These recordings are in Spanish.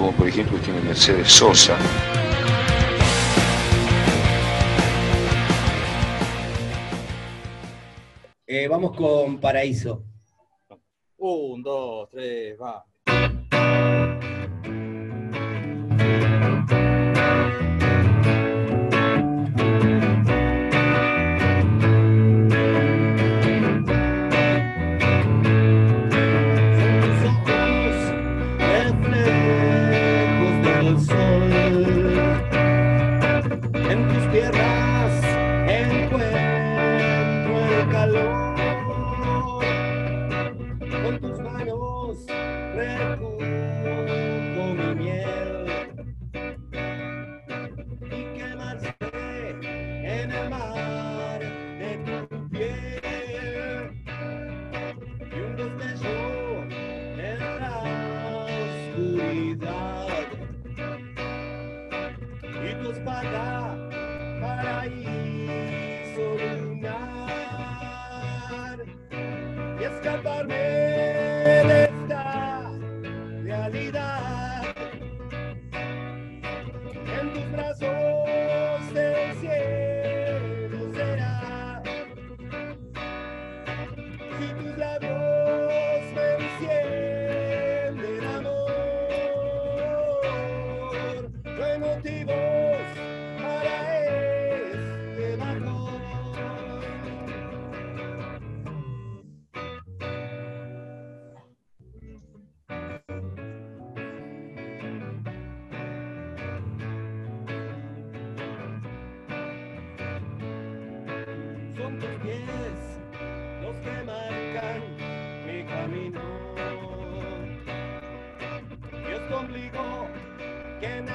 como por ejemplo tiene Mercedes Sosa. Eh, vamos con Paraíso. Un, dos, tres, va.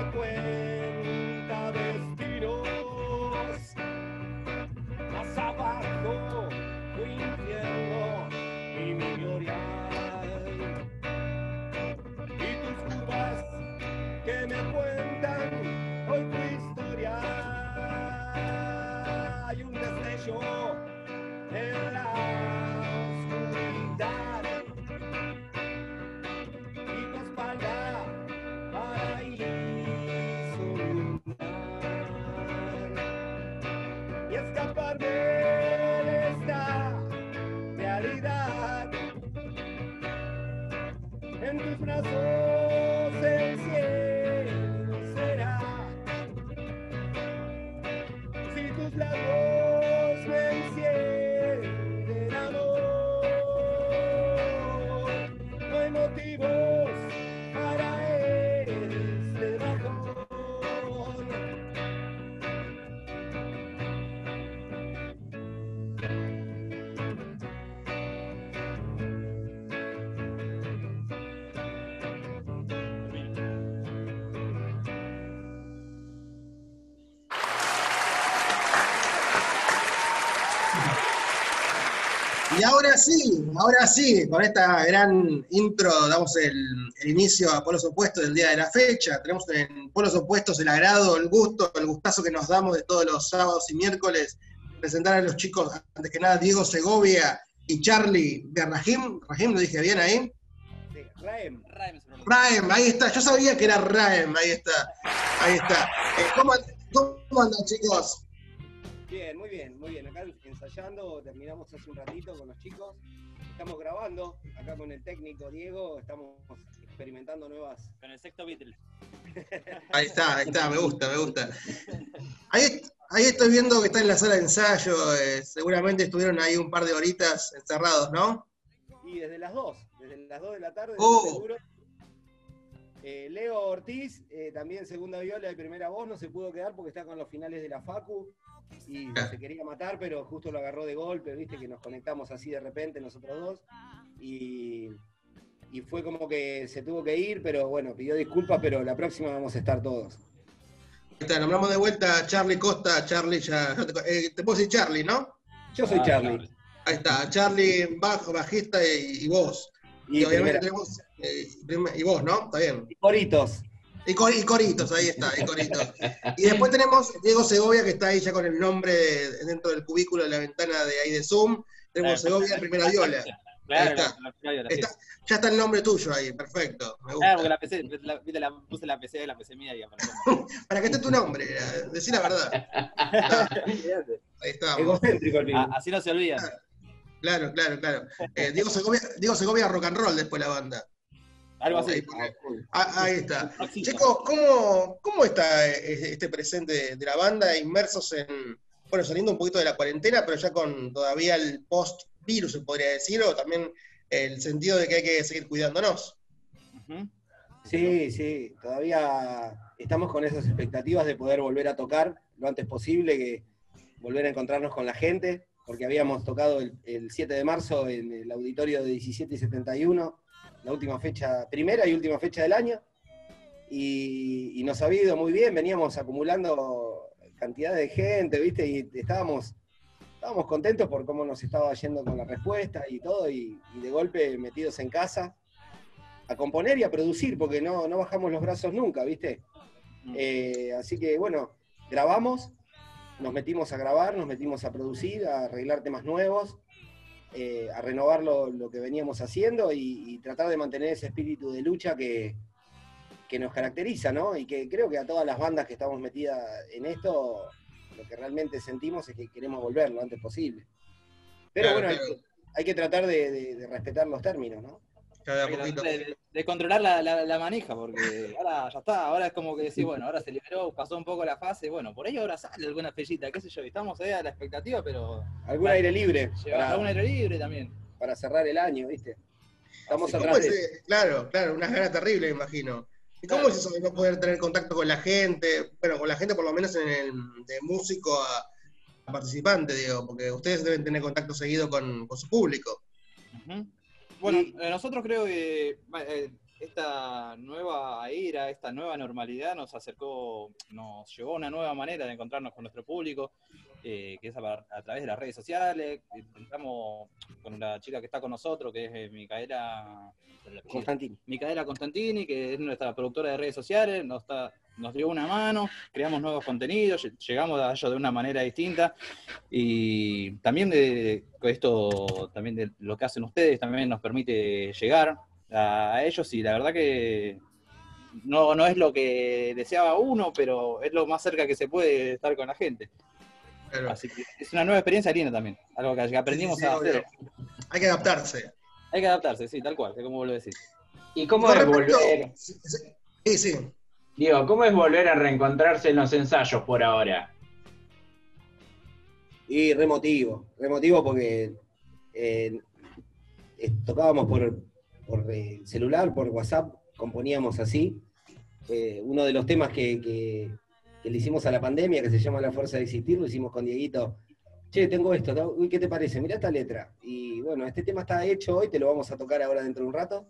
Que me Y ahora sí, ahora sí, con esta gran intro damos el, el inicio a Polos Opuestos del día de la fecha. Tenemos en Polos Opuestos el agrado, el gusto, el gustazo que nos damos de todos los sábados y miércoles presentar a los chicos, antes que nada, Diego Segovia y Charlie de Rahim. Rahim, lo dije bien ahí. Sí, Raem. Raem, ahí está. Yo sabía que era Raem, ahí está. Ahí está. Eh, ¿cómo, ¿Cómo andan, chicos? Bien, muy bien, muy bien. Acá ensayando, terminamos hace un ratito con los chicos. Estamos grabando acá con el técnico Diego, estamos experimentando nuevas. Con el sexto Beatle. Ahí está, ahí está, me gusta, me gusta. Ahí, ahí estoy viendo que está en la sala de ensayo, eh, seguramente estuvieron ahí un par de horitas encerrados, ¿no? Y desde las 2, desde las 2 de la tarde, Oh. seguro. Eh, Leo Ortiz, eh, también segunda viola y primera voz, no se pudo quedar porque está con los finales de la Facu y se quería matar, pero justo lo agarró de golpe, viste que nos conectamos así de repente nosotros dos y, y fue como que se tuvo que ir, pero bueno, pidió disculpas, pero la próxima vamos a estar todos. Está, nombramos de vuelta a Charlie Costa, Charlie ya, te, eh, te puedo decir Charlie, ¿no? Yo soy Ah, Charlie. Ahí está, Charlie, bajo, bajista y, y vos. Y, Y, obviamente primera- tenemos, prim- y vos, ¿no? Está bien. y Coritos. Y, cor- y coritos, ahí está, y coritos. Y después tenemos Diego Segovia, que está ahí ya con el nombre de- dentro del cubículo de la ventana de ahí de Zoom. Tenemos Claro. Segovia primera viola. Claro, está. la- sí. Está- ya está el nombre tuyo ahí, perfecto. Me Claro, porque la PC, la, viste, la- puse la PC, la PC mía y. Para que esté tu nombre, eh, decí la verdad. Está, ahí. Egocéntrico el Ah, así no se olvidan. Claro, claro, claro. Eh, Diego, Segovia, Diego Segovia rock and roll después la banda. Algo Ahí, así. Ah, ahí está. Chicos, ¿cómo, ¿cómo está eh, este presente de la banda inmersos en, bueno, saliendo un poquito de la cuarentena, pero ya con todavía el post-virus, se podría decir, o también el sentido de que hay que seguir cuidándonos? Sí, sí, todavía estamos con esas expectativas de poder volver a tocar lo antes posible, que volver a encontrarnos con la gente, porque habíamos tocado el, el 7 de marzo en el auditorio de 17 y 71, la última fecha, primera y última fecha del año, y, y nos ha ido muy bien, veníamos acumulando cantidad de gente, ¿viste? Y estábamos, estábamos contentos por cómo nos estaba yendo con la respuesta y todo, y, y de golpe metidos en casa a componer y a producir, porque no, no bajamos los brazos nunca, ¿viste? Mm. Eh, así que bueno, grabamos, nos metimos a grabar, nos metimos a producir, a arreglar temas nuevos, eh, a renovar lo, lo que veníamos haciendo y, y tratar de mantener ese espíritu de lucha que, que nos caracteriza, ¿no? Y que creo que a todas las bandas que estamos metidas en esto, lo que realmente sentimos es que queremos volver lo antes posible. Pero Claro, bueno, hay que- hay que tratar de, de- de respetar los términos, ¿no? Cada poquito. de, de controlar la, la- la manija, porque ahora ya está, ahora es como que decir, bueno, ahora se liberó, pasó un poco la fase, bueno, por ahí ahora sale alguna fechita, qué sé yo, y estamos ahí a la expectativa, pero Algún aire libre para, algún aire libre también. para cerrar el año, ¿viste? Estamos ¿Cómo atrás es, eh, claro, claro, unas ganas terribles, me imagino. ¿Y cómo es eso de no poder tener contacto con la gente? Bueno, con la gente por lo menos en el de músico a, a participante, digo, porque ustedes deben tener contacto seguido con, con su público. Ujú. Bueno, Y- eh, nosotros creo que eh, esta nueva era, esta nueva normalidad nos acercó, nos llevó a una nueva manera de encontrarnos con nuestro público, eh, que es a, a través de las redes sociales. Intentamos con la chica que está con nosotros, que es eh, Micaela, Constantino. Micaela Constantini, que es nuestra productora de redes sociales, nos, está- nos dio una mano, creamos nuevos contenidos, lle- llegamos a ellos de una manera distinta y también de esto, también de lo que hacen ustedes, también nos permite llegar a ellos y la verdad que no, no es lo que deseaba uno, pero es lo más cerca que se puede estar con la gente. Claro. Así que es una nueva experiencia linda también, algo que aprendimos Sí, sí, a obvio. hacer. Hay que adaptarse. Hay que adaptarse, sí, tal cual, es como vos lo decís. ¿Y cómo Con es respecto- volver? Sí, sí, sí, sí. Digo, ¿cómo es volver a reencontrarse en los ensayos por ahora? Y remotivo, remotivo porque eh, eh, tocábamos por, por eh, celular, por WhatsApp, componíamos así. Eh, uno de los temas que, que- que le hicimos a la pandemia, que se llama La Fuerza de Existir, lo hicimos con Dieguito. Che, tengo esto, uy, ¿qué te parece? Mirá esta letra. Y bueno, este tema está hecho hoy, te lo vamos a tocar ahora dentro de un rato.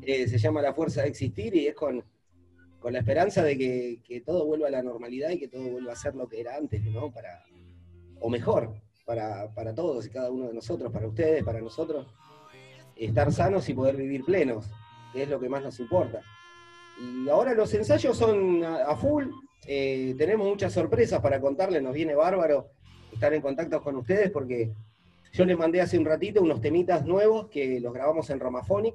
Eh, se llama La Fuerza de Existir y es con, con la esperanza de que, que todo vuelva a la normalidad y que todo vuelva a ser lo que era antes, ¿no? Para, o mejor, para, para todos y cada uno de nosotros, para ustedes, para nosotros, estar sanos y poder vivir plenos, que es lo que más nos importa. Y ahora los ensayos son a, full, eh, tenemos muchas sorpresas para contarles, nos viene bárbaro estar en contacto con ustedes porque yo les mandé hace un ratito unos temitas nuevos que los grabamos en Romaphonic,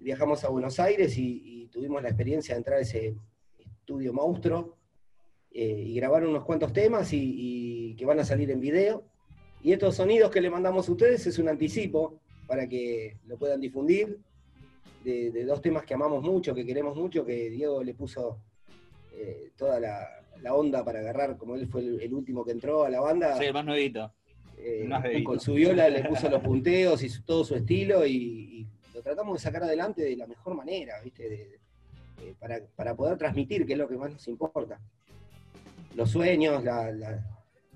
viajamos a Buenos Aires y, y tuvimos la experiencia de entrar a ese estudio monstruo eh, y grabar unos cuantos temas y, y que van a salir en video. Y estos sonidos que le mandamos a ustedes es un anticipo para que lo puedan difundir de, de dos temas que amamos mucho, que queremos mucho, que Diego le puso eh, toda la, la onda para agarrar, como él fue el, el último que entró a la banda. Soy el más nuevito. Eh, Más con su viola le puso los punteos y su- todo su estilo y, y lo tratamos de sacar adelante de la mejor manera, ¿viste? De- de- eh, para, para poder transmitir, que es lo que más nos importa. Los sueños, la- la-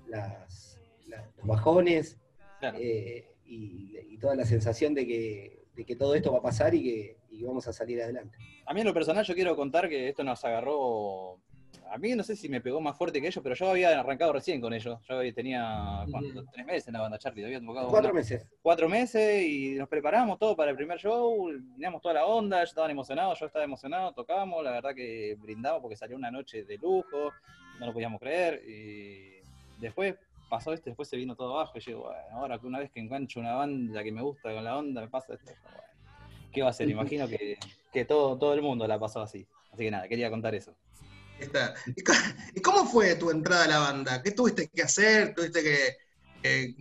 las- la- los bajones Claro. eh, y, y toda la sensación de que, de que todo esto va a pasar y que, y vamos a salir adelante. A mí en lo personal yo quiero contar que esto nos agarró a mí no sé si me pegó más fuerte que ellos, pero yo había arrancado recién con ellos. Yo tenía ¿cuánto? tres meses en la banda Charlie, había tocado Cuatro una- meses. cuatro meses y nos preparamos todo para el primer show, teníamos toda la onda, ellos estaban emocionados, yo estaba emocionado, tocamos, la verdad que brindamos porque salió una noche de lujo, no lo podíamos creer, y después pasó esto, después se vino todo abajo, y yo bueno, ahora que una vez que engancho una banda que me gusta con la onda, me pasa esto, ¿qué va a ser? Imagino que, que todo, todo el mundo la pasó así. Así que nada, quería contar eso. Está. ¿Y, cómo fue tu entrada a la banda? ¿Qué tuviste que hacer? ¿Tuviste que...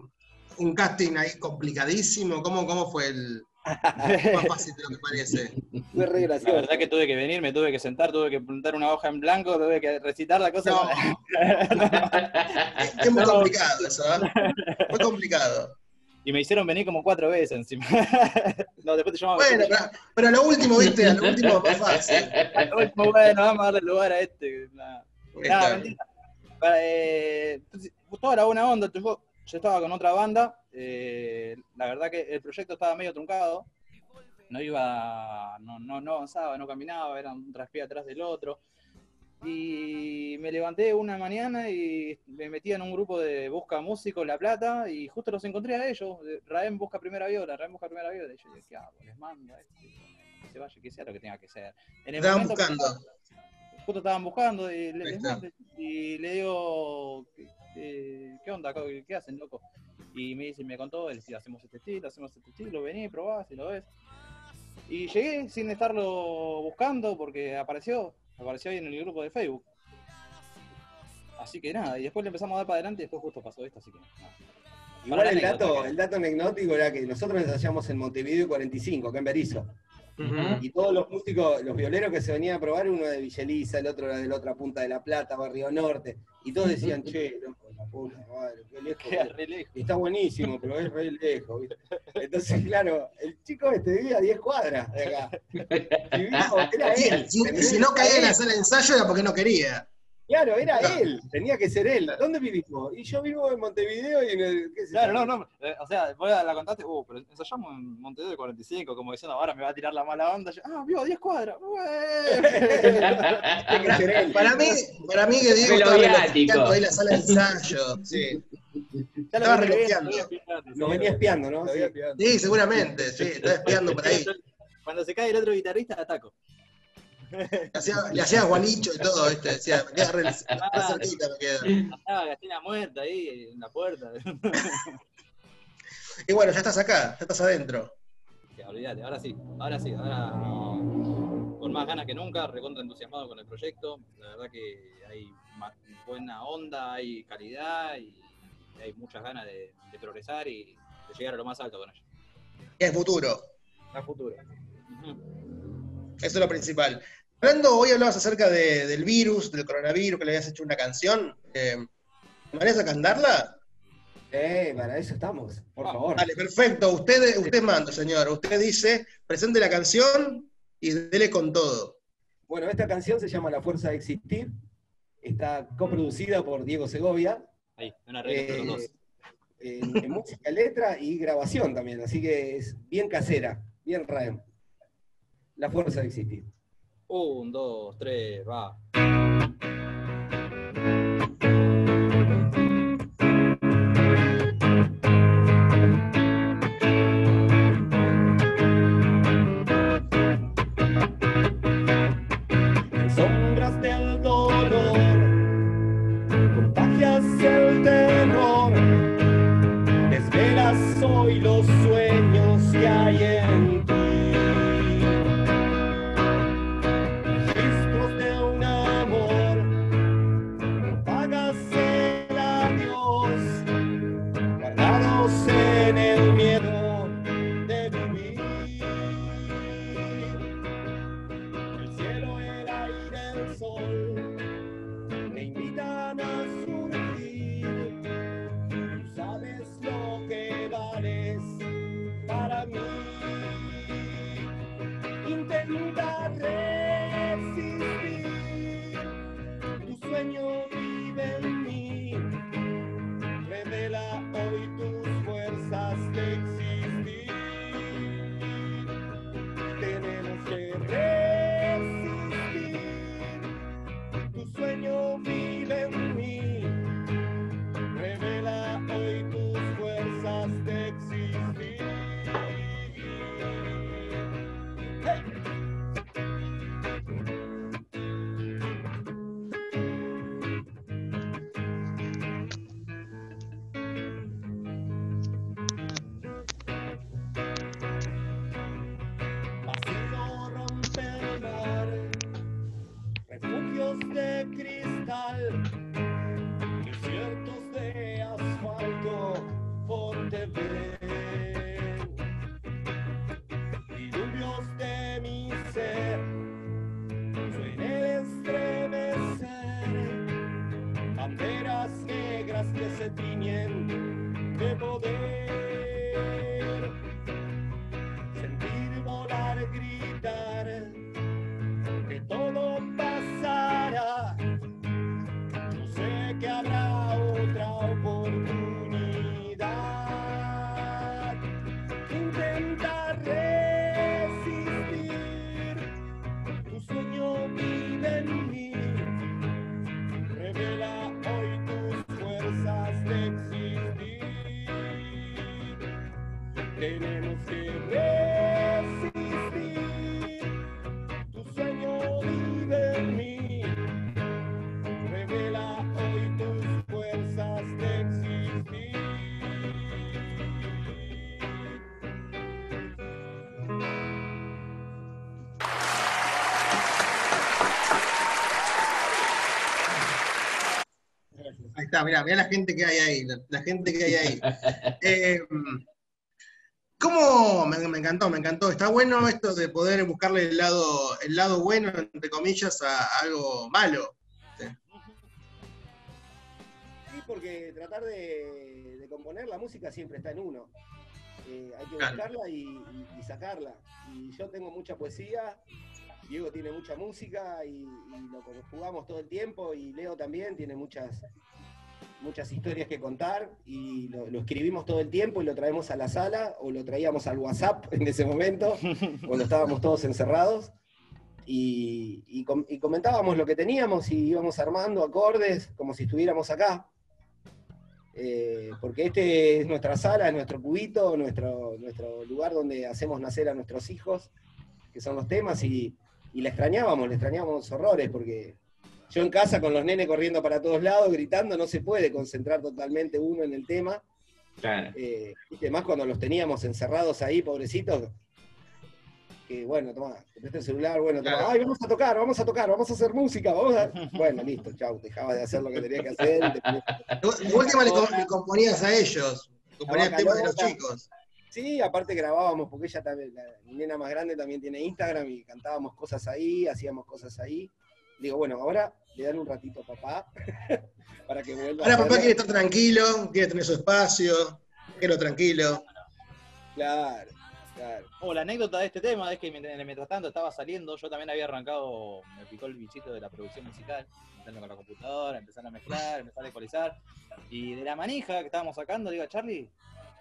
un casting ahí complicadísimo? ¿Cómo, cómo fue el... más fácil de lo que parece? Fue re La verdad que tuve que venir, me tuve que sentar, tuve que apuntar una hoja en blanco, tuve que recitar la cosa. No. Es muy complicado eso, ¿eh? Muy complicado. Y me hicieron venir como cuatro veces encima. no, después te llamaba. Bueno, pero, pero a lo último, viste, a lo último más fácil. Muy bueno, vamos a darle lugar a este. Nada, mentira. Para, eh, toda la buena onda. Yo, yo estaba con otra banda. eh, la verdad que el proyecto estaba medio truncado. No iba, no, no, no avanzaba, no caminaba, era un traspié atrás del otro. Y me levanté una mañana y me metí en un grupo de Busca Músicos La Plata y justo los encontré a ellos. Raem busca primera viola, Raem busca primera viola. Y yo dije, ¿qué hago? Les mando a este, que se vaya, que sea lo que tenga que ser. En el Estaban momento que- buscando. Justo estaban buscando y le, Ahí les está. mando, y le digo, ¿qué, eh, ¿qué onda? ¿Qué, qué hacen, loco? Y me dice, me contó, él decía, hacemos este estilo, hacemos este estilo, vení, probá, si lo ves. Y llegué sin estarlo buscando porque apareció, apareció ahí en el grupo de Facebook. Así que nada, y después le empezamos a dar para adelante y después justo pasó esto, así que nada. Igual el dato, que- el dato anecdótico era que nosotros ensayamos en Montevideo 45, acá en Berizo. Y todos los músicos, los violeros que se venían a probar, uno de Villeliza, el otro era de la otra punta de La Plata, Barrio Norte. Y todos decían, che, loco, la puta madre, qué lejos. Queda que- re lejos. y está buenísimo, pero es re lejos. ¿viste? Entonces, claro, el chico este vivía a 10 cuadras de acá. Y vino, era él. y si no caía en la sala de ensayo era porque no quería. Claro, era él, tenía que ser él. ¿Dónde vivimos? Y yo vivo en Montevideo y en el. ¿qué sé Claro, yo? no, no, eh, o sea, vos la contaste, uh, pero ensayamos en Montevideo de 45, como diciendo, ahora me va a tirar la mala onda. Yo, ah, vivo a 10 cuadras. Tiene que ser él. Para mí, para mí que Diego Pelo estaba relojeando ahí la sala de ensayo. Sí, Ya lo Estaba relojeando. Nos venía espiando, ¿no? Sí. sí seguramente. Sí, estaba espiando por ahí. Cuando se cae el otro guitarrista, ataco. Le hacía, le hacía gualicho y todo, ¿viste? Decía, me queda re, re cerquita, me queda. Estaba Gastina muerta ahí en la puerta. Y bueno, ya estás acá, ya estás adentro. Ya, olvídate, ahora sí, ahora sí, ahora no, con más ganas que nunca, recontra entusiasmado con el proyecto. La verdad que hay buena onda, hay calidad y hay muchas ganas de, de progresar y de llegar a lo más alto con ello. Es futuro. A futuro. Eso es lo principal. Hablando, hoy hablabas acerca de- del virus, del coronavirus, que le habías hecho una canción. Eh, ¿Me harías a cantarla? Eh, para eso estamos, por favor. Dale, perfecto. Usted, usted manda, señor. Usted dice, presente la canción y dele con todo. Bueno, esta canción se llama La Fuerza de Existir. Está coproducida por Diego Segovia. Ahí, una regla Eh, dos. en, en música, letra y grabación también. Así que es bien casera, bien Raem. La Fuerza de Existir. Un, dos, tres, va. Está, mirá, mirá la gente que hay ahí, la, la gente que hay ahí. Eh, ¿Cómo? Me, me encantó, me encantó. Está bueno esto de poder buscarle el lado, el lado bueno, entre comillas, a, a algo malo. Sí, porque tratar de, de componer la música siempre está en uno. Eh, hay que Claro. buscarla y, y- y sacarla. Y yo tengo mucha poesía, Diego tiene mucha música y, y lo jugamos todo el tiempo y Leo también tiene muchas, muchas historias que contar y lo, lo escribimos todo el tiempo y lo traemos a la sala o lo traíamos al WhatsApp en ese momento, cuando estábamos todos encerrados. Y, y com- y comentábamos lo que teníamos y íbamos armando acordes como si estuviéramos acá. Eh, porque este es nuestra sala, es nuestro cubito, nuestro, nuestro lugar donde hacemos nacer a nuestros hijos, que son los temas, y, y la extrañábamos, la extrañábamos horrores, porque yo en casa con los nenes corriendo para todos lados, gritando, no se puede concentrar totalmente uno en el tema. Claro. Eh, ¿viste? más cuando los teníamos encerrados ahí, pobrecitos. Que bueno, toma, te presto el celular, bueno, toma, Claro. ay, vamos a tocar, vamos a tocar, vamos a hacer música, vamos a... Bueno, listo, chau, dejabas de hacer lo que tenías que hacer. te última le, com- le componías a ellos, componías temas de los chicos. Sí, aparte grabábamos, porque ella también, la, mi nena más grande también tiene Instagram y cantábamos cosas ahí, hacíamos cosas ahí. Digo, bueno, ahora le dan un ratito a papá para que vuelva Ahora a papá quiere estar tranquilo, quiere tener su espacio, quiere lo tranquilo. Claro, claro. Oh, la anécdota de este tema es que mientras, tanto estaba saliendo, yo también había arrancado, me picó el bichito de la producción musical, empezando con la computadora, empezar a mezclar, empezar a ecualizar. Y de la manija que estábamos sacando, digo, Charlie,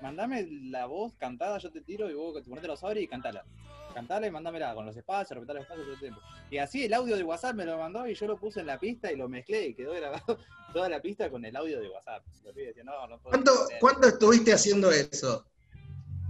mandame la voz cantada, yo te tiro y vos te ponete los auris y cantala. Cantala y mándamela con los espacios, repetir los espacios todo el tiempo. Y así el audio de WhatsApp me lo mandó y yo lo puse en la pista y lo mezclé y quedó grabado toda la pista con el audio de WhatsApp. No, no puedo ¿Cuánto, creer". ¿Cuánto estuviste haciendo eso?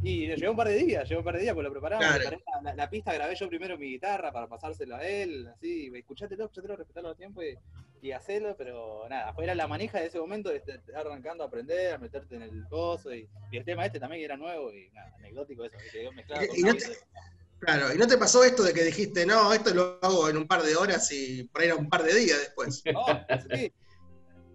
Y llevó un par de días, llevó un par de días, pues lo preparamos. Claro. preparé la, pista grabé yo primero mi guitarra para pasárselo a él, así, escuchátelo, escuchátelo, respetarlo a tiempo y, y hacerlo, pero nada, fue era la manija de ese momento de estar arrancando a aprender, a meterte en el coso y, y el tema este también era nuevo y nada, anecdótico eso, que quedó mezclado Y- con y no audio. Claro, ¿y no te pasó esto de que dijiste, no, esto lo hago en un par de horas y por ahí era un par de días después? No, sí.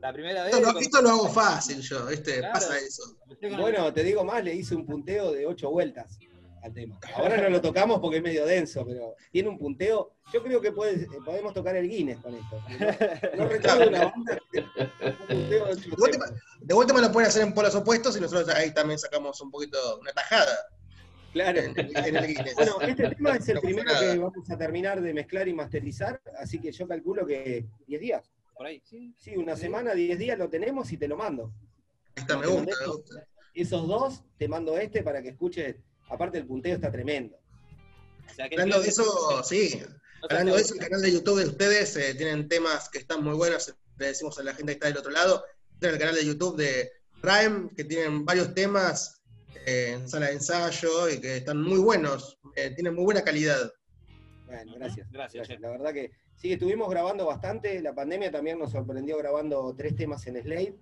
La primera vez. Esto lo, esto lo hago fácil yo, ¿viste? Claro. Pasa eso. Bueno, te digo más, le hice un punteo de ocho vueltas al tema. Ahora no lo tocamos porque es medio denso, pero tiene un punteo. Yo creo que puede- eh, podemos tocar el Guinness con esto. No, no recuerdo una banda que un punteo de ocho De de última lo pueden hacer en polos opuestos y nosotros ahí también sacamos un poquito, una tajada Claro. en, en el Guinness. Bueno, este tema es el No primero nada. que vamos a terminar de mezclar y masterizar, así que yo calculo que 10 días. Por ahí, sí. Sí, una semana, 10 días lo tenemos y te lo mando. Está, me gusta, me esos- gusta. Esos dos, te mando este para que escuches. Aparte, el punteo está tremendo. O sea, que Hablando de eso, sí, no hablando de eso, el canal de YouTube de ustedes eh, tienen temas que están muy buenos, le decimos a la gente que está del otro lado, tienen el canal de YouTube de Rhyme, que tienen varios temas eh, en sala de ensayo y que están muy buenos, eh, tienen muy buena calidad. Bueno, gracias. Gracias, La verdad que sí, estuvimos grabando bastante. La pandemia también nos sorprendió grabando tres temas en Slade,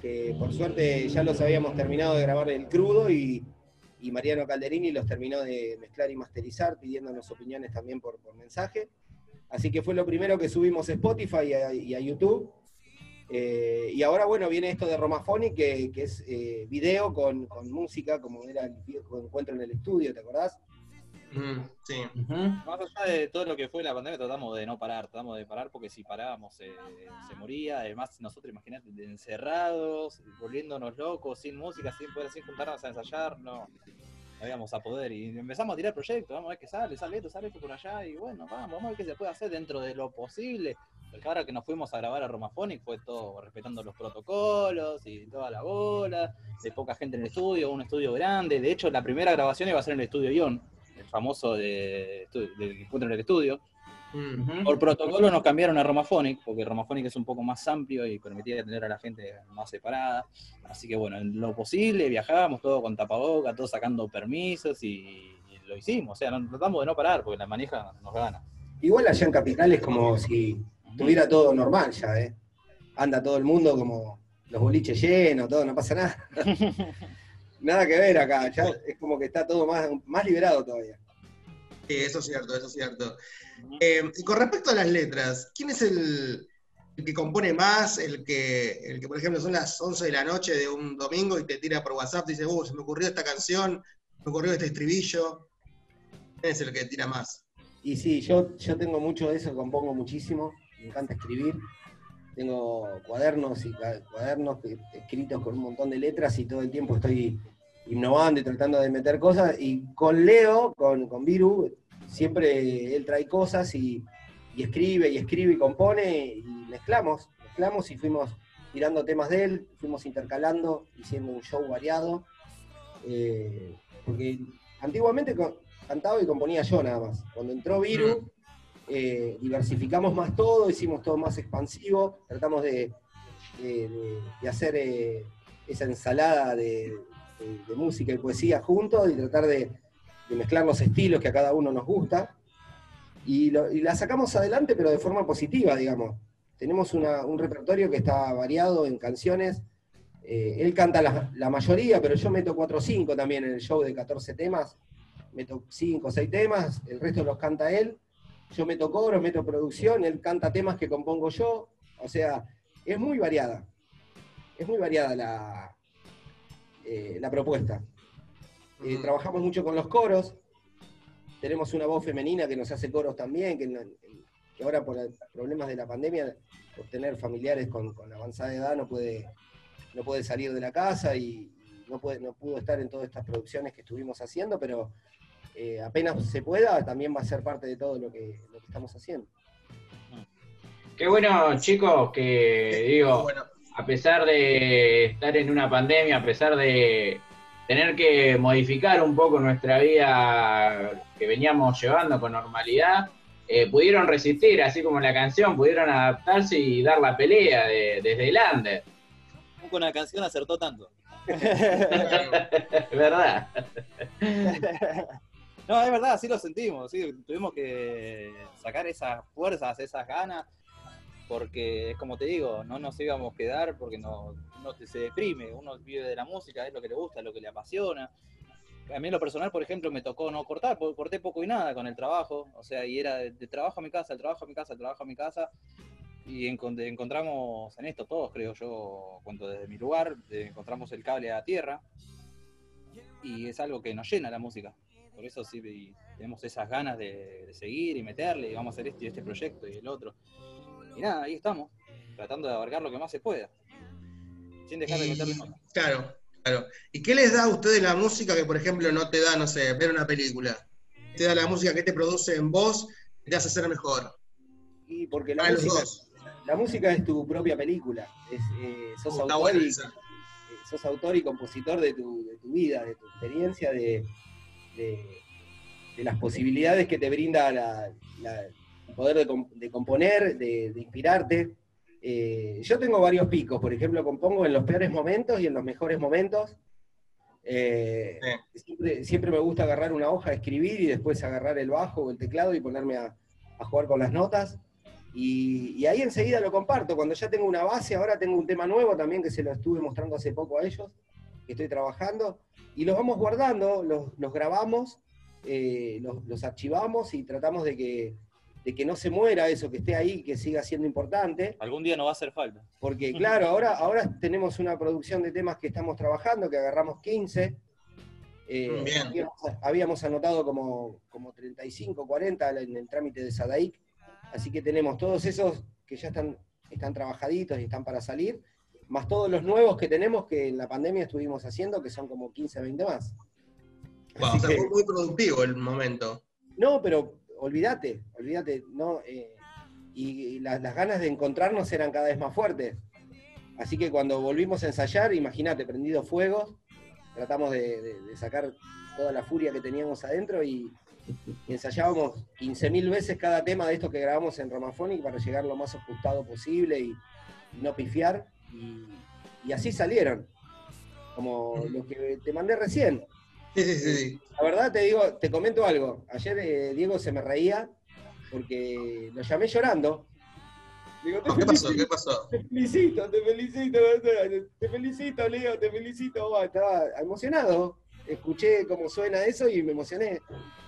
que por suerte ya los habíamos terminado de grabar el crudo y, y Mariano Calderini los terminó de mezclar y masterizar, pidiéndonos opiniones también por, por mensaje. Así que fue lo primero que subimos a Spotify y a, y a YouTube. Eh, y ahora, bueno, viene esto de Romaphonic, que, que es eh, video con, con música, como era el viejo encuentro en el estudio, ¿te acordás? Mm, sí. Más allá de todo lo que fue la pandemia, tratamos de no parar, tratamos de parar porque si parábamos eh, se moría. Además, nosotros, imagínate, encerrados, volviéndonos locos, sin música, sin poder sin juntarnos a ensayar, no. no íbamos a poder. Y empezamos a tirar proyectos, vamos a ver qué sale, sale esto, sale esto por allá, y bueno, vamos, vamos a ver qué se puede hacer dentro de lo posible. Porque ahora que nos fuimos a grabar a Romaphonic fue todo respetando los protocolos y toda la bola, de poca gente en el estudio, un estudio grande. De hecho, la primera grabación iba a ser en el estudio Ion, el famoso de, del encuentro en el estudio. Mm. Por protocolo nos cambiaron a Romaphonic, porque Romaphonic es un poco más amplio y permitía tener a la gente más separada. Así que bueno, en lo posible viajábamos todo con tapaboca, todos sacando permisos y, y lo hicimos. O sea, no- tratamos de no parar porque la manija nos gana. Igual allá en Capital es como si tuviera todo normal ya, ¿eh? Anda todo el mundo como los boliches llenos, todo, no pasa nada. nada que ver acá, ya es como que está todo más, más liberado todavía. Sí, eso es cierto, eso es cierto. Eh, y con respecto a las letras, ¿quién es el, el que compone más? El que, el que, por ejemplo, son las 11 de la noche de un domingo y te tira por WhatsApp y dice, uh, se me ocurrió esta canción, me ocurrió este estribillo. ¿Quién es el que tira más? Y sí, yo, yo tengo mucho de eso, compongo muchísimo, me encanta escribir. Tengo cuadernos y cuadernos escritos con un montón de letras y todo el tiempo estoy innovando y tratando de meter cosas. Y con Leo, con, con Viru, siempre él trae cosas y, y escribe y escribe y compone y mezclamos, mezclamos y fuimos tirando temas de él, fuimos intercalando, haciendo un show variado. Eh, porque antiguamente cantaba y componía yo nada más. Cuando entró Viru, eh, diversificamos más todo, hicimos todo más expansivo, tratamos de, de- de- de hacer eh, esa ensalada de, música y poesía juntos y tratar de, de mezclar los estilos que a cada uno nos gusta. Y, lo- y la sacamos adelante, pero de forma positiva, digamos. Tenemos una- un repertorio que está variado en canciones. Eh, él canta la, la mayoría, pero yo meto 4 o 5 también en el show de 14 temas. Meto 5 o 6 temas, el resto los canta él. Yo meto coro, meto producción, él canta temas que compongo yo. O sea, es muy variada. Es muy variada la, eh, la propuesta. Eh, trabajamos mucho con los coros. Tenemos una voz femenina que nos hace coros también, que, ahora por problemas de la pandemia, por tener familiares con, con avanzada edad, no puede, no puede salir de la casa y no, puede, no pudo estar en todas estas producciones que estuvimos haciendo, pero eh, apenas se pueda, también va a ser parte de todo lo que, lo que estamos haciendo. Qué bueno, chicos, que digo, Bueno, a pesar de estar en una pandemia, a pesar de tener que modificar un poco nuestra vida que veníamos llevando con normalidad, eh, pudieron resistir, así como la canción, pudieron adaptarse y dar la pelea de- desde el under. Nunca una canción acertó tanto. ¿Verdad? No, es verdad, sí lo sentimos, sí, tuvimos que sacar esas fuerzas, esas ganas, porque es como te digo, no nos íbamos a quedar porque no, uno se deprime, uno vive de la música, es lo que le gusta, es lo que le apasiona. A mí en lo personal, por ejemplo, me tocó no cortar, porque corté poco y nada con el trabajo, o sea, y era de, trabajo a mi casa, el trabajo a mi casa, el trabajo a mi casa, y encont- encontramos en esto todos, creo yo, cuento desde mi lugar, eh, encontramos el cable a tierra, y es algo que nos llena la música. Por eso sí y tenemos esas ganas de, de seguir y meterle, y vamos a hacer este y este proyecto y el otro. Y nada, ahí estamos, tratando de abarcar lo que más se pueda. Sin dejar de meterle mano. claro, claro. ¿Y qué les da a ustedes la música que, por ejemplo, no te da, no sé, ver una película? Te da la música que te produce en voz y te hace ser mejor. Y porque la Para los música, dos. la música es tu propia película. Es, eh, sos, autor y, eh, sos autor y compositor de tu, de tu vida, de tu experiencia, de, de- de las posibilidades que te brinda la- la- el poder de, com- de componer, de, de inspirarte. Eh, yo tengo varios picos, por ejemplo, compongo en los peores momentos y en los mejores momentos. Eh, siempre, siempre me gusta agarrar una hoja, escribir y después agarrar el bajo o el teclado y ponerme a, a jugar con las notas. Y, y ahí enseguida lo comparto. Cuando ya tengo una base, ahora tengo un tema nuevo también que se lo estuve mostrando hace poco a ellos, que estoy trabajando. Y los vamos guardando, los, los grabamos, eh, los, los archivamos y tratamos de que, de que no se muera eso, que esté ahí, que siga siendo importante. Algún día no va a hacer falta. Porque claro, ahora, ahora tenemos una producción de temas que estamos trabajando, que agarramos 15. Eh, Bien. habíamos, habíamos anotado como, como 35, 40 en el trámite de Sadaic. Así que tenemos todos esos que ya están, están trabajaditos y están para salir, más todos los nuevos que tenemos que en la pandemia estuvimos haciendo, que son como 15, 20 más. Wow, o sea, fue muy productivo el momento. No, pero olvídate, olvídate, no, eh, y, y las, las ganas de encontrarnos eran cada vez más fuertes. Así que cuando volvimos a ensayar, imagínate, prendido fuegos, tratamos de, de- de sacar toda la furia que teníamos adentro y, y ensayábamos 15.000 veces cada tema de estos que grabamos en Romaphonic para llegar lo más ajustado posible y, y no pifiar. Y, y así salieron, como los que te mandé recién. Sí, sí, sí. sí. La verdad te digo, te comento algo. Ayer eh, Diego se me reía porque lo llamé llorando. Digo, te No, ¿Qué pasó? felicito, ¿Qué pasó? Te felicito, te felicito, te felicito, Leo, te felicito. Estaba emocionado. Escuché cómo suena eso y me emocioné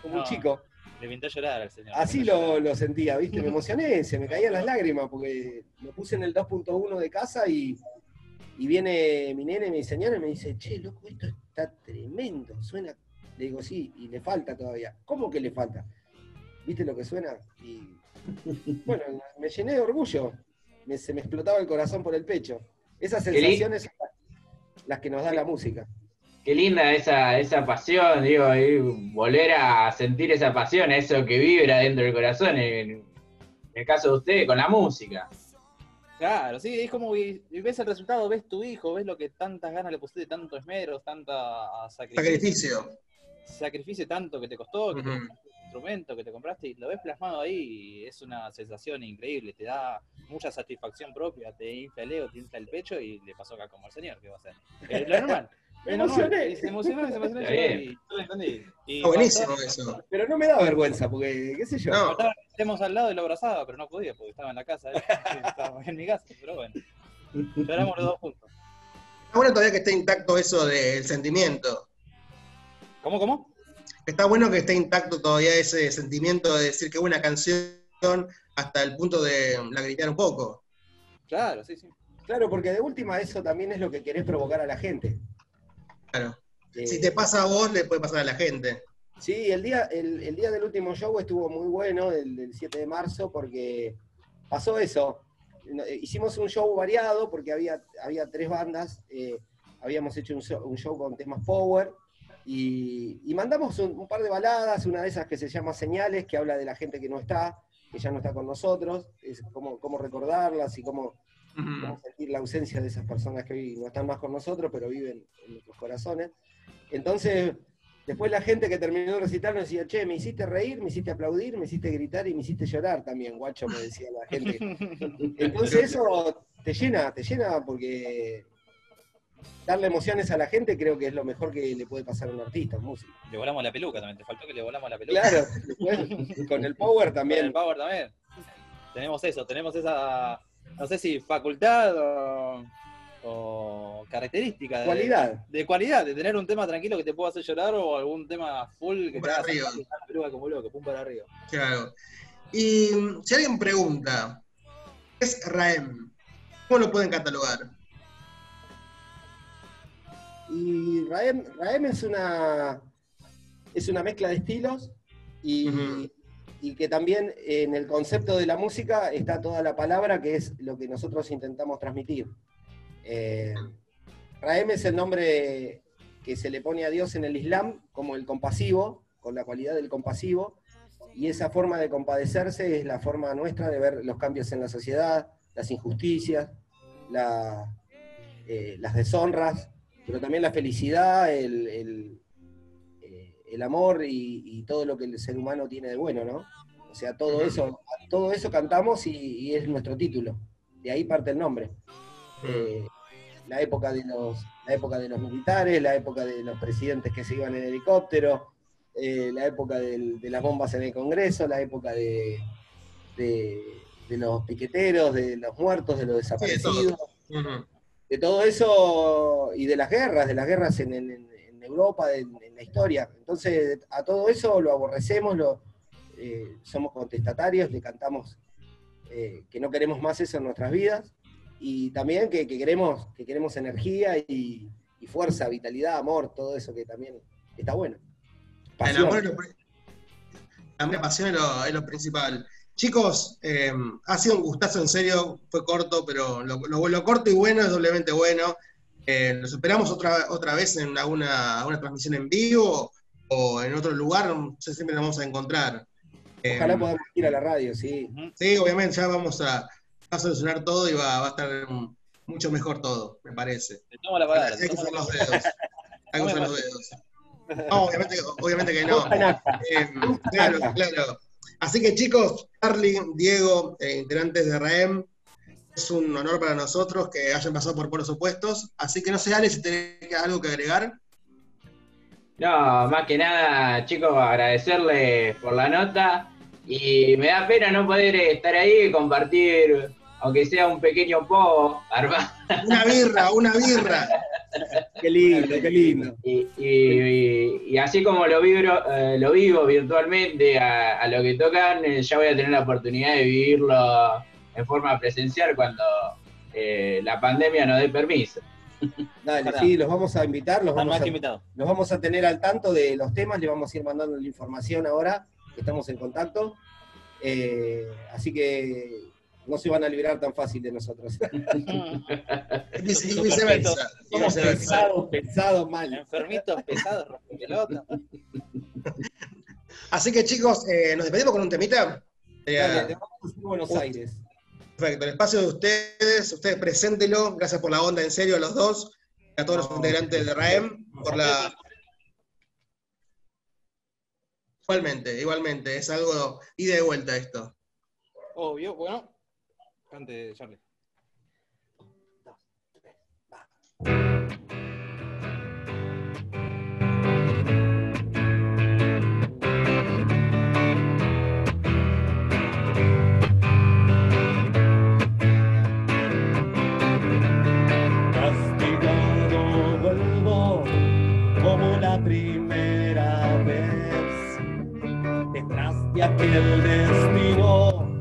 como un chico. Le pintó llorar al señor. Así lo, lo sentía, ¿viste? Me emocioné, se me caían las lágrimas porque lo puse en el 2.1 de casa y, y viene mi nene, mi señora, y me dice, che, loco, esto está tremendo, suena. Le digo, sí, y le falta todavía. ¿Cómo que le falta? ¿Viste lo que suena? Y bueno, me llené de orgullo. Me- se me explotaba el corazón por el pecho. Esas sensaciones son las que nos da la música. Qué linda esa, esa pasión, digo, y volver a sentir esa pasión, eso que vibra dentro del corazón, en, en el caso de usted, con la música. Claro, sí, es como que ves el resultado, ves tu hijo, ves lo que tantas ganas le pusiste, tanto esmero, tanta sacrificio, Sacrificio. sacrificio tanto que te costó, que te compraste un instrumento, que te compraste y lo ves plasmado ahí y es una sensación increíble, te da mucha satisfacción propia, te infla el ego, te infla el pecho y le pasó acá como al señor, ¿qué va a hacer? Es lo normal. Me emocioné. Se emocionó, y se emocionó, y yo lo entendí. Y Está buenísimo eso. Pero no me da vergüenza, porque, qué sé yo. No. Estemos al lado y lo abrazaba, pero no podía porque estaba en la casa, ¿eh? estaba en mi casa, pero bueno. Lloramos los dos juntos. Está bueno todavía que esté intacto eso del sentimiento. ¿Cómo, cómo? Está bueno que esté intacto todavía ese sentimiento de decir que buena canción hasta el punto de la gritar un poco. Claro, sí, sí. Claro, porque de última eso también es lo que querés provocar a la gente. Claro. Eh, Si te pasa a vos, le puede pasar a la gente. Sí, el día, el, el día del último show estuvo muy bueno, el del 7 de marzo, porque pasó eso. Eh, Hicimos un show variado porque había, había tres bandas. eh, habíamos hecho un show, un show con temas power y, y mandamos un, un par de baladas, una de esas que se llama Señales, que habla de la gente que no está, que ya no está con nosotros, es cómo, cómo recordarlas y cómo, cómo sentir la ausencia de esas personas que hoy no están más con nosotros, pero viven en nuestros corazones. Entonces, después la gente que terminó de recitar nos decía, che, me hiciste reír, me hiciste aplaudir, me hiciste gritar y me hiciste llorar también, guacho, me decía la gente. Entonces eso te llena, te llena porque darle emociones a la gente creo que es lo mejor que le puede pasar a un artista, a un músico. Le volamos la peluca también, te faltó que le volamos la peluca. Claro, después, con el power Con el también. Power también. Tenemos eso, tenemos esa, no sé si facultad o, o característica de Cualidad. de cualidad, de tener un tema tranquilo que te pueda hacer llorar o algún tema full que Pum te para haga arriba. como loco, pum para arriba. Claro. Y si alguien pregunta, ¿qué es Raem? ¿Cómo lo pueden catalogar? Y Raem, Raem es una es una mezcla de estilos y. y que también en el concepto de la música está toda la palabra que es lo que nosotros intentamos transmitir. Eh, Raem es el nombre que se le pone a Dios en el Islam como el compasivo, con la cualidad del compasivo, y esa forma de compadecerse es la forma nuestra de ver los cambios en la sociedad, las injusticias, eh, las deshonras, pero también la felicidad, el, eh, el amor y, y todo lo que el ser humano tiene de bueno, ¿no? O sea, todo eso, todo eso cantamos y, y es nuestro título. De ahí parte el nombre. Eh, la época de los, la época de los militares, la época de los presidentes que se iban en helicóptero, eh, la época del- de las bombas en el Congreso, la época de, de- de los piqueteros, de los muertos, de los Sí, de desaparecidos de todo eso y de las guerras, de las guerras en, en- en Europa, en, en la historia. Entonces, a todo eso lo aborrecemos, lo, eh, somos contestatarios, le cantamos eh, que no queremos más eso en nuestras vidas y también que, que queremos, que queremos energía y, y fuerza, vitalidad, amor, todo eso que también está bueno. El amor es lo, la pasión es lo, es lo principal. Chicos, eh, ha sido un gustazo, en serio, fue corto, pero lo, lo- lo corto y bueno es doblemente bueno. Eh, los esperamos otra, otra vez en alguna, alguna transmisión en vivo o en otro lugar, no sé, siempre nos vamos a encontrar. Ojalá Eh, podamos ir a la radio, sí. Sí, obviamente, ya vamos a, a solucionar todo y va, va a estar mucho mejor todo, me parece. Te tomo la palabra. Hay que usar los dedos. Hay que usar los dedos. No, obviamente, obviamente que no. Eh, claro, claro. Así que chicos, Charlie, Diego, eh, integrantes de RAEM, es un honor para nosotros que hayan pasado por polos opuestos. Así que no sé, Ale, si tenés algo que agregar. No, más que nada, chicos, agradecerles por la nota y me da pena no poder estar ahí y compartir, aunque sea un pequeño poco, armado. Una birra, una birra. Qué lindo, qué lindo. Y, y- y así como lo, vibro, eh, lo vivo virtualmente a, a lo que tocan, eh, ya voy a tener la oportunidad de vivirlo en forma presencial cuando eh, la pandemia nos dé permiso. Dale, sí, los vamos a invitar, los vamos a, los vamos a tener al tanto de los temas, le vamos a ir mandando la información ahora, que estamos en contacto. Eh, así que no se van a librar tan fácil de nosotros. Y viceversa. Somos pesados, pesados mal. Enfermitos, pesados, pelota. Así que chicos, eh, nos despedimos con un temita. Eh, Dale, te vamos a Buenos Aires. Perfecto, el espacio de ustedes, ustedes preséntelo, gracias por la onda, en serio, a los dos, y a todos los integrantes de RAEM, por la... Igualmente, igualmente, es algo ida y de vuelta esto. Obvio, bueno. Cante, Charlie. De aquel destino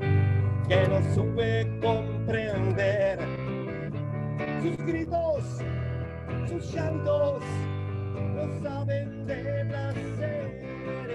que no supe comprender. Sus gritos, sus llantos, no saben de placeres.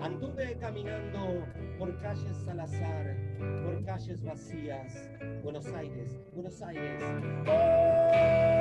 Anduve caminando por calles al azar, por calles vacías, Buenos Aires, Buenos Aires. Muchas